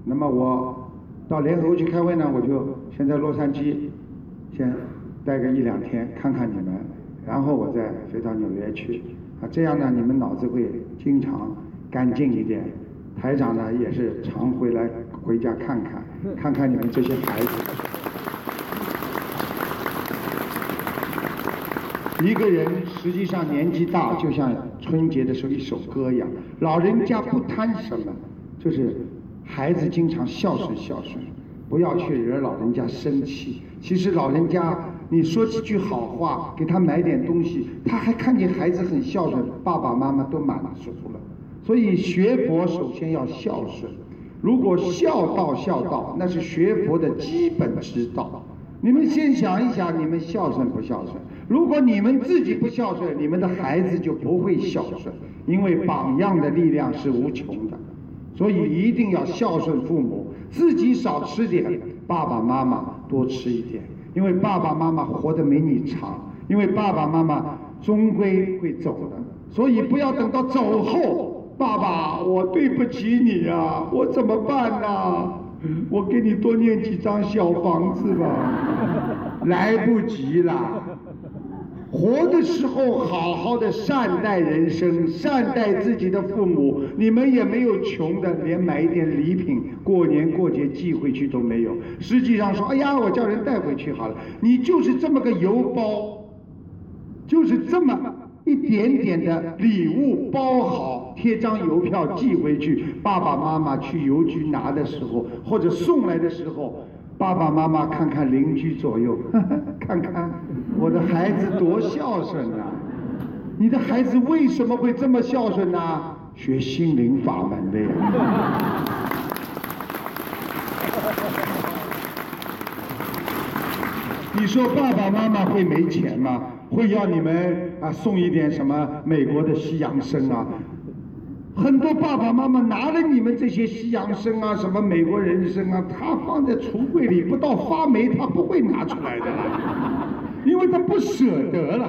那么我。到联合国去开会呢，我就先在洛杉矶先待个一两天，看看你们，然后我再飞到纽约去。啊，这样呢，你们脑子会经常干净一点。台长呢也是常回来回家看看，看看你们这些孩子。一个人实际上年纪大，就像春节的时候一首歌一样，老人家不贪什么，就是。孩子经常孝顺孝顺，不要去惹老人家生气。其实老人家，你说几句好话，给他买点东西，他还看见孩子很孝顺，爸爸妈妈都满足了。所以学佛首先要孝顺。如果孝道孝道，那是学佛的基本之道。你们先想一想，你们孝顺不孝顺？如果你们自己不孝顺，你们的孩子就不会孝顺，因为榜样的力量是无穷的。所以一定要孝顺父母，自己少吃点，爸爸妈妈多吃一点，因为爸爸妈妈活得没你长，因为爸爸妈妈终归会走的，所以不要等到走后，爸爸，我对不起你啊，我怎么办呢？我给你多念几张小房子吧，来不及了。活的时候好好的善待人生，善待自己的父母。你们也没有穷的，连买一点礼品过年过节寄回去都没有。实际上说，哎呀，我叫人带回去好了。你就是这么个邮包，就是这么一点点的礼物包好，贴张邮票寄回去。爸爸妈妈去邮局拿的时候，或者送来的时候。爸爸妈妈看看邻居左右，看看我的孩子多孝顺啊！你的孩子为什么会这么孝顺呢？学心灵法门的呀！你说爸爸妈妈会没钱吗？会要你们啊送一点什么美国的西洋参啊？很多爸爸妈妈拿了你们这些西洋参啊，什么美国人参啊，他放在橱柜里，不到发霉他不会拿出来的，因为他不舍得了，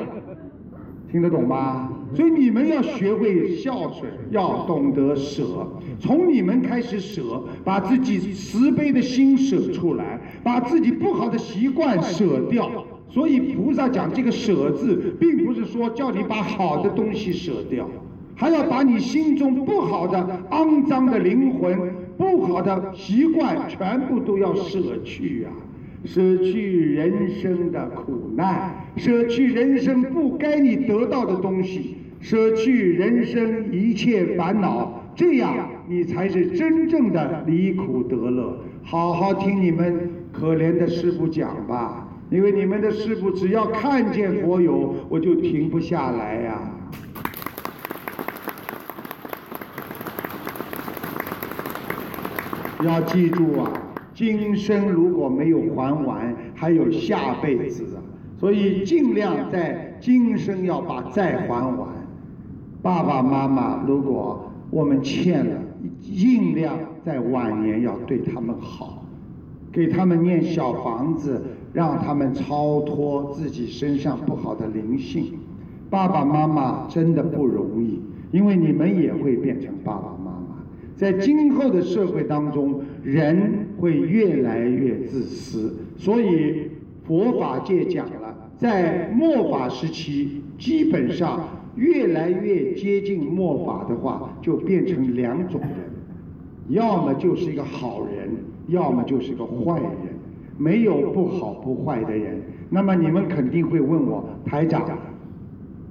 听得懂吗？所以你们要学会孝顺，要懂得舍，从你们开始舍，把自己慈悲的心舍出来，把自己不好的习惯舍掉。所以菩萨讲这个舍字，并不是说叫你把好的东西舍掉。还要把你心中不好的、肮脏的灵魂、不好的习惯，全部都要舍去啊！舍去人生的苦难，舍去人生不该你得到的东西，舍去人生一切烦恼，这样你才是真正的离苦得乐。好好听你们可怜的师傅讲吧，因为你们的师傅只要看见佛友，我就停不下来呀。要记住啊，今生如果没有还完，还有下辈子啊，所以尽量在今生要把债还完。爸爸妈妈，如果我们欠了，尽量在晚年要对他们好，给他们念小房子，让他们超脱自己身上不好的灵性。爸爸妈妈真的不容易，因为你们也会变成爸爸妈妈。在今后的社会当中，人会越来越自私，所以佛法界讲了，在末法时期，基本上越来越接近末法的话，就变成两种人，要么就是一个好人，要么就是一个坏人，没有不好不坏的人。那么你们肯定会问我，台长。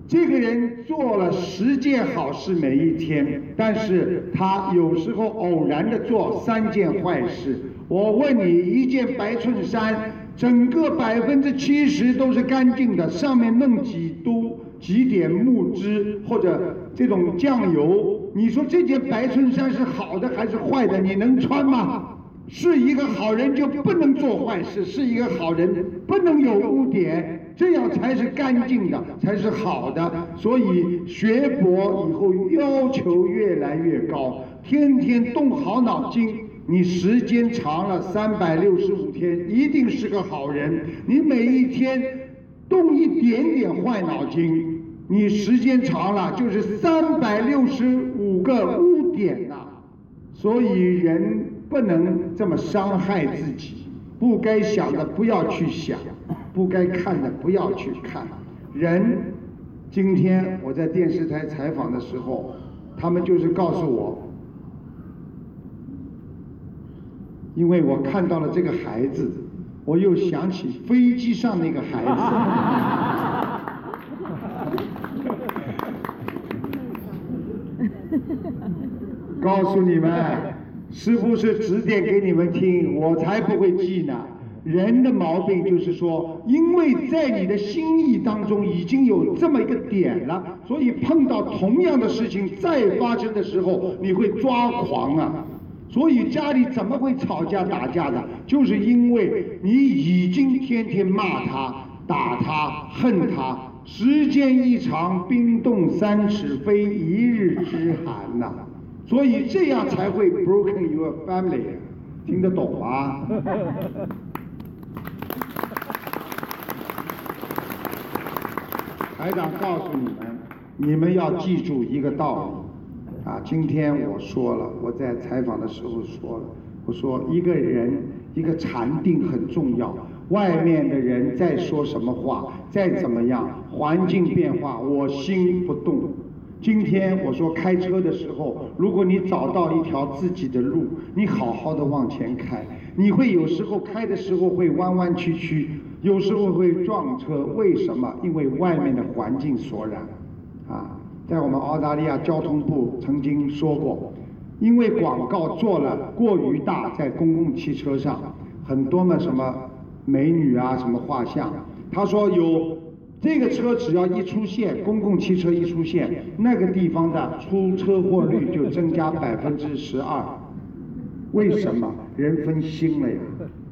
这个人做了十件好事每一天，但是他有时候偶然的做三件坏事。我问你，一件白衬衫，整个百分之七十都是干净的，上面弄几都几点木汁或者这种酱油，你说这件白衬衫是好的还是坏的？你能穿吗？是一个好人就不能做坏事，是一个好人不能有污点，这样才是干净的，才是好的。所以学佛以后要求越来越高，天天动好脑筋。你时间长了，三百六十五天一定是个好人。你每一天动一点点坏脑筋，你时间长了就是三百六十五个污点呐。所以人。不能这么伤害自己，不该想的不要去想，不该看的不要去看。人，今天我在电视台采访的时候，他们就是告诉我，因为我看到了这个孩子，我又想起飞机上那个孩子，告诉你们。师傅是指点给你们听，我才不会记呢。人的毛病就是说，因为在你的心意当中已经有这么一个点了，所以碰到同样的事情再发生的时候，你会抓狂啊。所以家里怎么会吵架打架的？就是因为你已经天天骂他、打他、恨他，时间一长，冰冻三尺非一日之寒呐。所以这样才会 broken your family，听得懂吗？台长告诉你们，你们要记住一个道理啊！今天我说了，我在采访的时候说了，我说一个人一个禅定很重要，外面的人在说什么话，再怎么样，环境变化，我心不动。今天我说开车的时候，如果你找到一条自己的路，你好好的往前开，你会有时候开的时候会弯弯曲曲，有时候会撞车。为什么？因为外面的环境所染。啊，在我们澳大利亚交通部曾经说过，因为广告做了过于大，在公共汽车上，很多嘛什么美女啊，什么画像，他说有。这个车只要一出现，公共汽车一出现，那个地方的出车祸率就增加百分之十二。为什么？人分心了呀，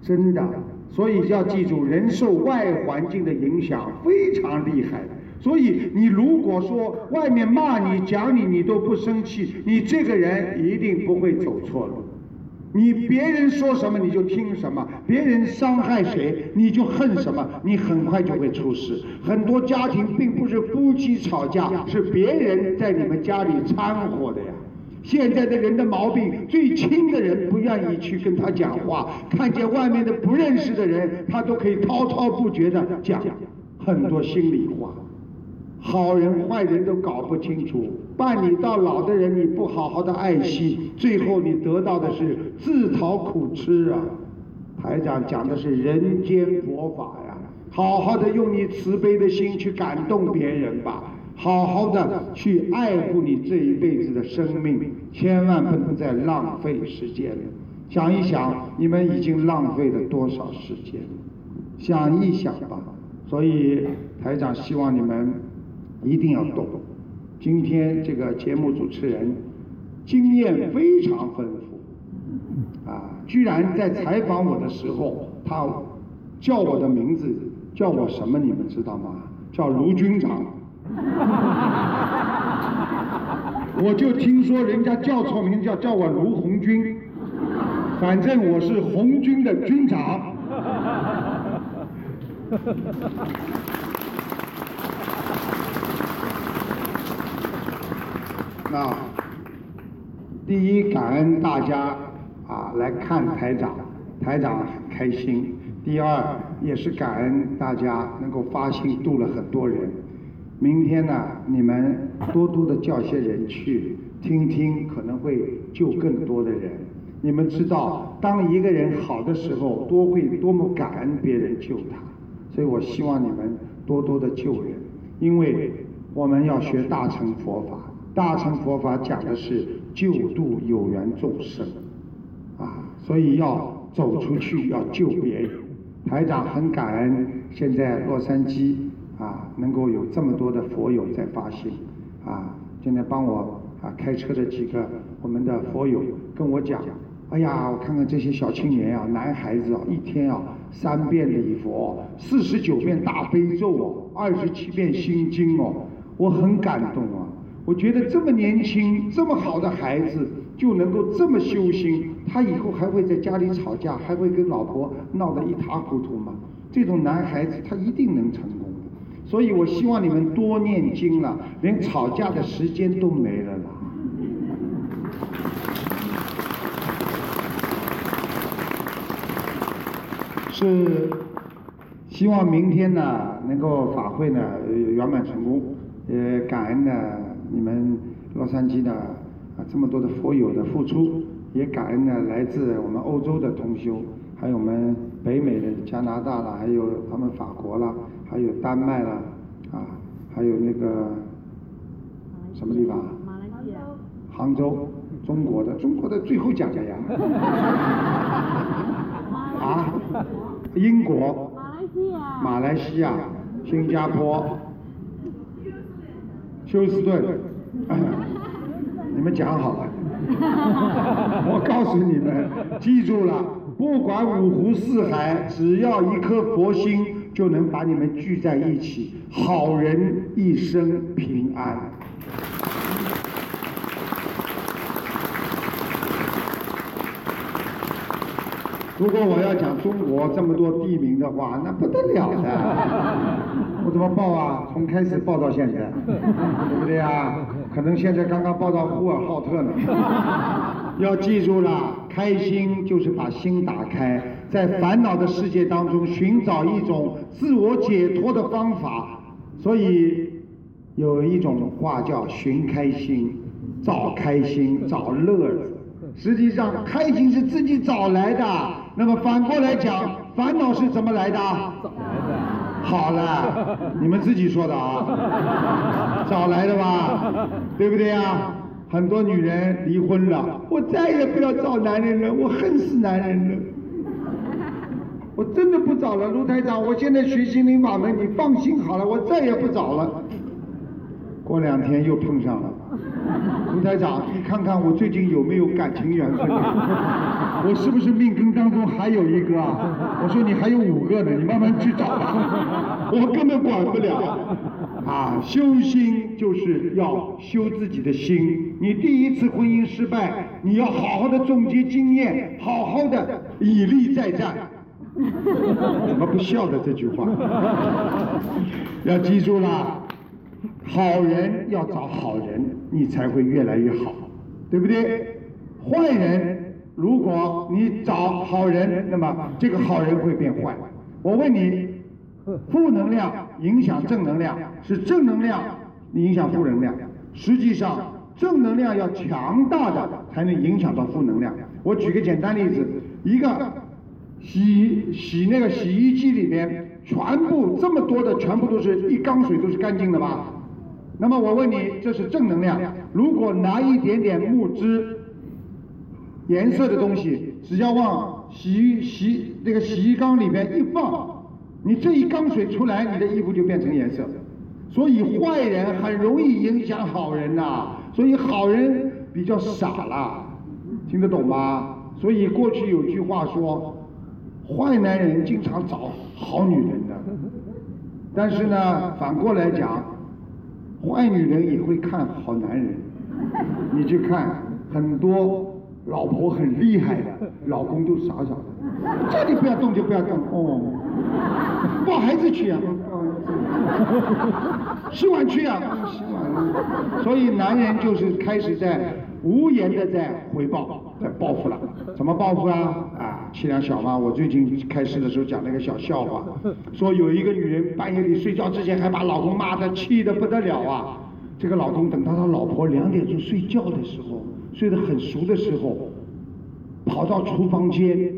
真的。所以要记住，人受外环境的影响非常厉害。所以你如果说外面骂你、讲你，你都不生气，你这个人一定不会走错路。你别人说什么你就听什么，别人伤害谁你就恨什么，你很快就会出事。很多家庭并不是夫妻吵架，是别人在你们家里掺和的呀。现在的人的毛病，最亲的人不愿意去跟他讲话，看见外面的不认识的人，他都可以滔滔不绝的讲很多心里话。好人坏人都搞不清楚，伴你到老的人你不好好的爱惜，最后你得到的是自讨苦吃啊！台长讲的是人间佛法呀，好好的用你慈悲的心去感动别人吧，好好的去爱护你这一辈子的生命，千万不能再浪费时间了。想一想，你们已经浪费了多少时间？想一想吧。所以台长希望你们。一定要懂。今天这个节目主持人经验非常丰富，啊，居然在采访我的时候，他叫我的名字，叫我什么？你们知道吗？叫卢军长。我就听说人家叫错名叫叫我卢红军，反正我是红军的军长。那第一，感恩大家啊来看台长，台长很开心。第二，也是感恩大家能够发心度了很多人。明天呢，你们多多的叫些人去听听，可能会救更多的人。你们知道，当一个人好的时候，多会多么感恩别人救他。所以我希望你们多多的救人，因为我们要学大乘佛法。大乘佛法讲的是救度有缘众生，啊，所以要走出去，要救别人。台长很感恩，现在洛杉矶啊，能够有这么多的佛友在发心，啊，现在帮我啊开车的几个我们的佛友跟我讲，哎呀，我看看这些小青年啊，男孩子啊，一天啊三遍礼佛，四十九遍大悲咒哦，二十七遍心经哦，我很感动啊。我觉得这么年轻、这么好的孩子就能够这么修心，他以后还会在家里吵架，还会跟老婆闹得一塌糊涂吗？这种男孩子他一定能成功的。所以我希望你们多念经了，连吵架的时间都没了啦。是希望明天呢能够法会呢圆满成功，呃感恩呢你们洛杉矶的啊这么多的佛友的付出，也感恩呢来自我们欧洲的同修，还有我们北美的加拿大啦，还有他们法国啦，还有丹麦啦，啊还有那个什么地方？马来西亚。杭州，中国的，中国的最后讲的呀。啊，英国、马来西亚。马来西亚、新加坡、休斯顿，你们讲好了。我告诉你们，记住了，不管五湖四海，只要一颗佛心，就能把你们聚在一起。好人一生平安。如果我要讲中国这么多地名的话，那不得了的。我怎么报啊？从开始报到现在，对不对啊？可能现在刚刚报到呼和浩特呢。要记住了，开心就是把心打开，在烦恼的世界当中寻找一种自我解脱的方法。所以有一种话叫“寻开心”，找开心，找乐子。实际上，开心是自己找来的。那么反过来讲，烦恼是怎么来的？好了，你们自己说的啊，找来的吧，对不对呀？很多女人离婚了，我再也不要找男人了，我恨死男人了。我真的不找了，卢台长，我现在学心灵法门，你放心好了，我再也不找了。过两天又碰上了，卢台长，你看看我最近有没有感情缘分？我是不是命根当中还有一个啊？我说你还有五个呢，你慢慢去找吧，我根本管不了。啊，修心就是要修自己的心。你第一次婚姻失败，你要好好的总结经验，好好的以力再战。怎么不笑的这句话？要记住了。好人要找好人，你才会越来越好，对不对？坏人，如果你找好人，那么这个好人会变坏。我问你，负能量影响正能量，是正能量影响负能量。实际上，正能量要强大的才能影响到负能量。我举个简单例子，一个洗洗那个洗衣机里面，全部这么多的，全部都是一缸水都是干净的吧？那么我问你，这是正能量。如果拿一点点木质颜色的东西，只要往洗衣洗那个洗衣缸里面一放，你这一缸水出来，你的衣服就变成颜色。所以坏人很容易影响好人呐，所以好人比较傻了，听得懂吗？所以过去有句话说，坏男人经常找好女人的，但是呢，反过来讲。坏女人也会看好男人，你去看很多老婆很厉害的，老公都傻傻的，叫你不要动就不要动。哦，抱孩子去啊，洗碗 去啊，洗碗。所以男人就是开始在无言的在回报，在报复了。怎么报复啊？啊，气量小嘛。我最近开始的时候讲了一个小笑话，说有一个女人半夜里睡觉之前还把老公骂的气的不得了啊。这个老公等到他老婆两点钟睡觉的时候，睡得很熟的时候，跑到厨房间，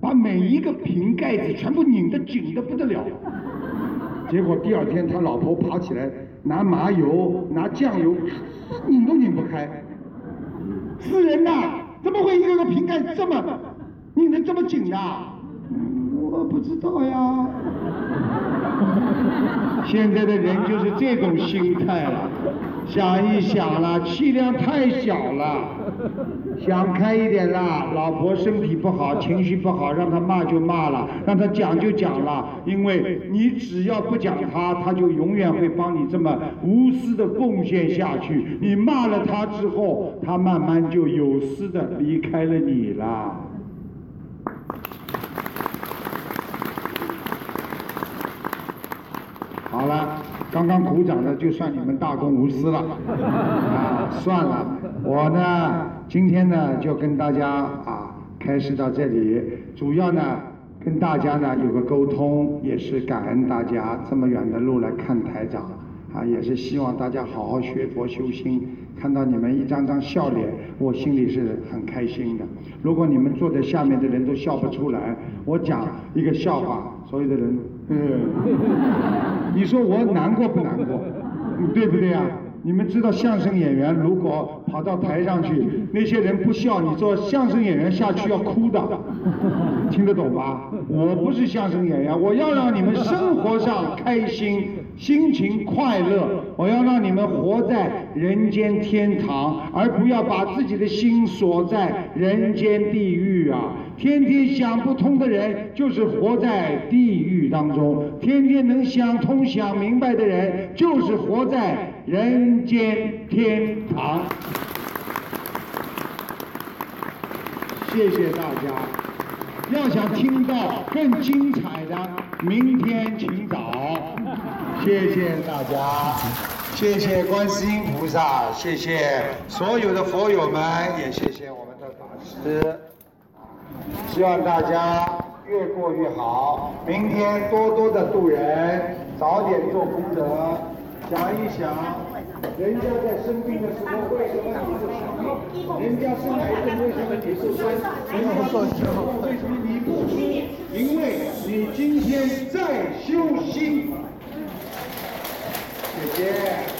把每一个瓶盖子全部拧得紧得不得了。结果第二天他老婆爬起来拿麻油拿酱油，拧都拧不开。死人呐！怎么会一个个瓶盖这么拧得这么紧的？我不知道呀。现在的人就是这种心态了，想一想了，气量太小了，想开一点啦。老婆身体不好，情绪不好，让她骂就骂了，让她讲就讲了，因为你只要不讲她，她就永远会帮你这么无私的奉献下去。你骂了她之后，她慢慢就有私的离开了你啦。好了，刚刚鼓掌的就算你们大公无私了。啊，算了，我呢今天呢就跟大家啊开始到这里，主要呢跟大家呢有个沟通，也是感恩大家这么远的路来看台长，啊也是希望大家好好学佛修心。看到你们一张张笑脸，我心里是很开心的。如果你们坐在下面的人都笑不出来，我讲一个笑话，所有的人，嗯，你说我难过不难过？对不对啊？你们知道相声演员如果跑到台上去，那些人不笑，你做相声演员下去要哭的，听得懂吧？我不是相声演员，我要让你们生活上开心，心情快乐，我要让你们活在人间天堂，而不要把自己的心锁在人间地狱啊！天天想不通的人，就是活在地狱当中；天天能想通、想明白的人，就是活在人间天堂。谢谢大家。要想听到更精彩的，明天请早。谢谢大家，谢谢观世音菩萨，谢谢所有的佛友们，也谢谢我们的法师。希望大家越过越好，明天多多的度人，早点做功德。想一想，人家在生病的时候为什么你不生病？人家生癌症为什么你不生？人家做时候为什么你不出？因为你今天在修心。Yeah.